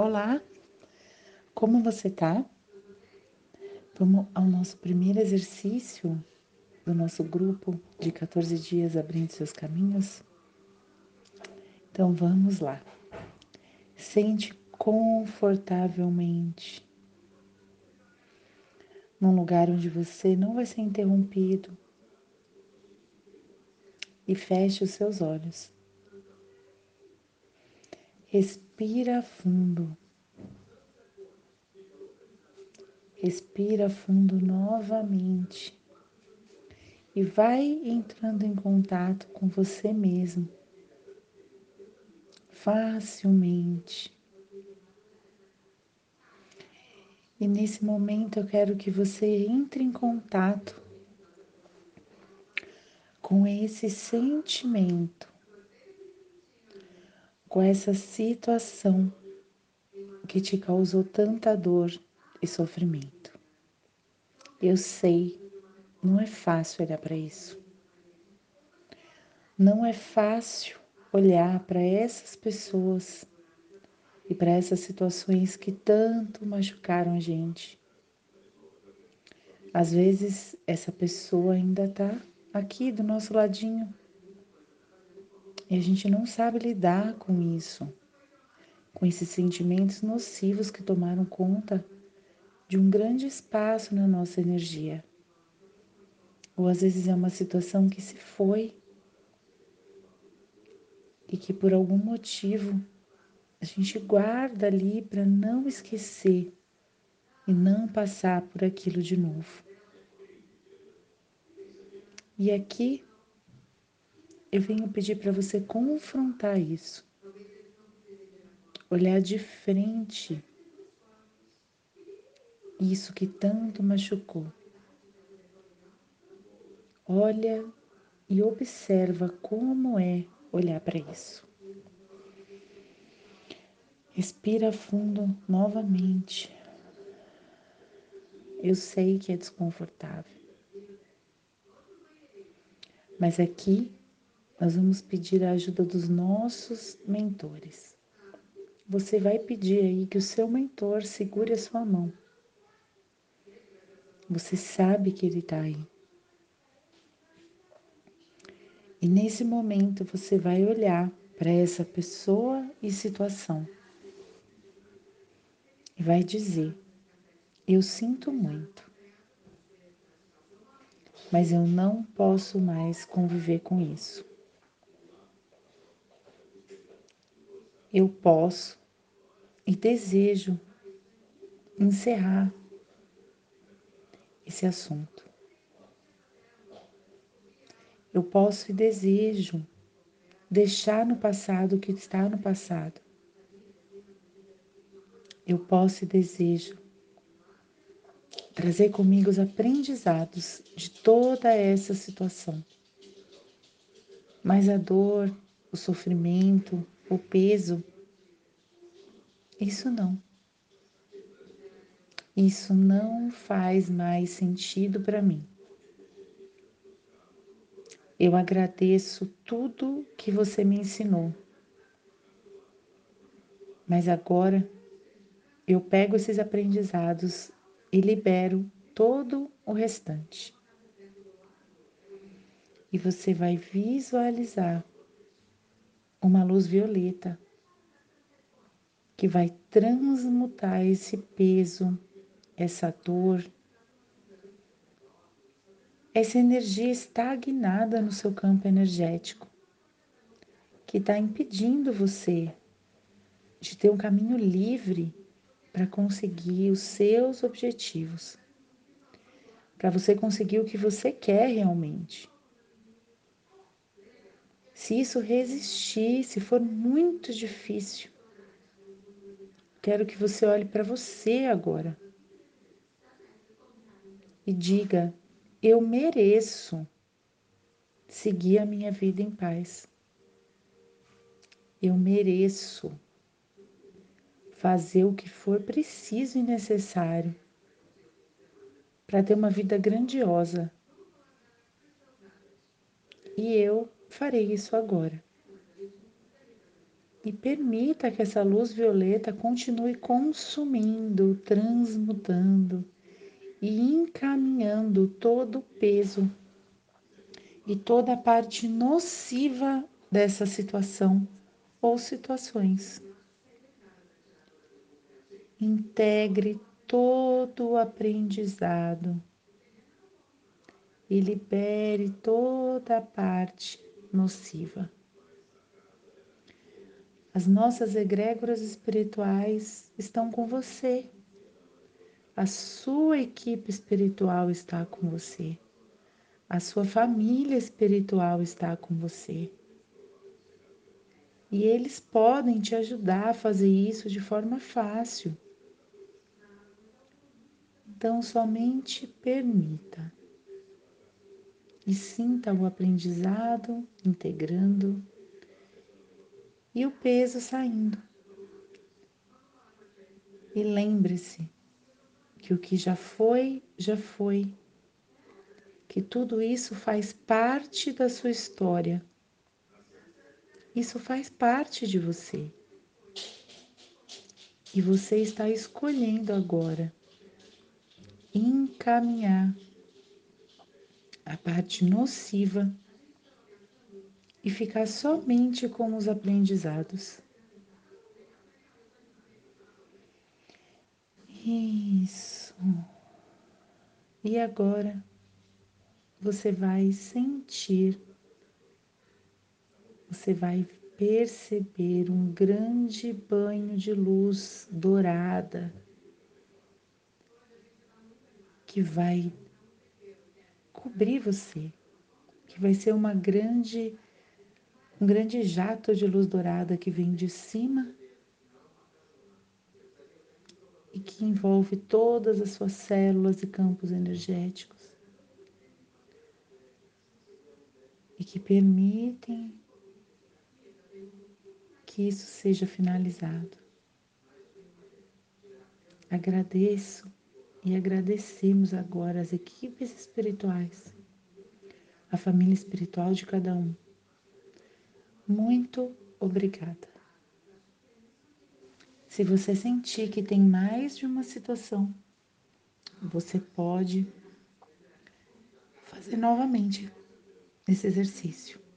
Olá, como você tá? Vamos ao nosso primeiro exercício do nosso grupo de 14 dias abrindo seus caminhos? Então vamos lá. Sente confortavelmente num lugar onde você não vai ser interrompido e feche os seus olhos. Respira fundo. Respira fundo novamente e vai entrando em contato com você mesmo facilmente. E nesse momento eu quero que você entre em contato com esse sentimento com essa situação que te causou tanta dor e sofrimento. Eu sei, não é fácil olhar para isso. Não é fácil olhar para essas pessoas e para essas situações que tanto machucaram a gente. Às vezes, essa pessoa ainda está aqui do nosso ladinho, e a gente não sabe lidar com isso, com esses sentimentos nocivos que tomaram conta de um grande espaço na nossa energia. Ou às vezes é uma situação que se foi e que por algum motivo a gente guarda ali para não esquecer e não passar por aquilo de novo. E aqui eu venho pedir para você confrontar isso. Olhar de frente isso que tanto machucou. Olha e observa como é olhar para isso. Respira fundo novamente. Eu sei que é desconfortável, mas aqui nós vamos pedir a ajuda dos nossos mentores. Você vai pedir aí que o seu mentor segure a sua mão. Você sabe que ele está aí. E nesse momento você vai olhar para essa pessoa e situação e vai dizer: Eu sinto muito, mas eu não posso mais conviver com isso. Eu posso e desejo encerrar esse assunto. Eu posso e desejo deixar no passado o que está no passado. Eu posso e desejo trazer comigo os aprendizados de toda essa situação. Mas a dor, o sofrimento, o peso. Isso não. Isso não faz mais sentido para mim. Eu agradeço tudo que você me ensinou. Mas agora eu pego esses aprendizados e libero todo o restante. E você vai visualizar uma luz violeta que vai transmutar esse peso, essa dor, essa energia estagnada no seu campo energético, que está impedindo você de ter um caminho livre para conseguir os seus objetivos, para você conseguir o que você quer realmente. Se isso resistir, se for muito difícil, quero que você olhe para você agora e diga: eu mereço seguir a minha vida em paz. Eu mereço fazer o que for preciso e necessário para ter uma vida grandiosa. E eu farei isso agora. e permita que essa luz violeta continue consumindo, transmutando e encaminhando todo o peso e toda a parte nociva dessa situação ou situações. Integre todo o aprendizado e libere toda a parte nociva. As nossas egrégoras espirituais estão com você. A sua equipe espiritual está com você. A sua família espiritual está com você. E eles podem te ajudar a fazer isso de forma fácil. Então, somente permita e sinta o aprendizado integrando e o peso saindo. E lembre-se que o que já foi, já foi que tudo isso faz parte da sua história. Isso faz parte de você. E você está escolhendo agora encaminhar a parte nociva e ficar somente com os aprendizados. Isso. E agora você vai sentir, você vai perceber um grande banho de luz dourada que vai cobrir você, que vai ser uma grande um grande jato de luz dourada que vem de cima e que envolve todas as suas células e campos energéticos. e que permitem que isso seja finalizado. Agradeço e agradecemos agora as equipes espirituais, a família espiritual de cada um. Muito obrigada. Se você sentir que tem mais de uma situação, você pode fazer novamente nesse exercício.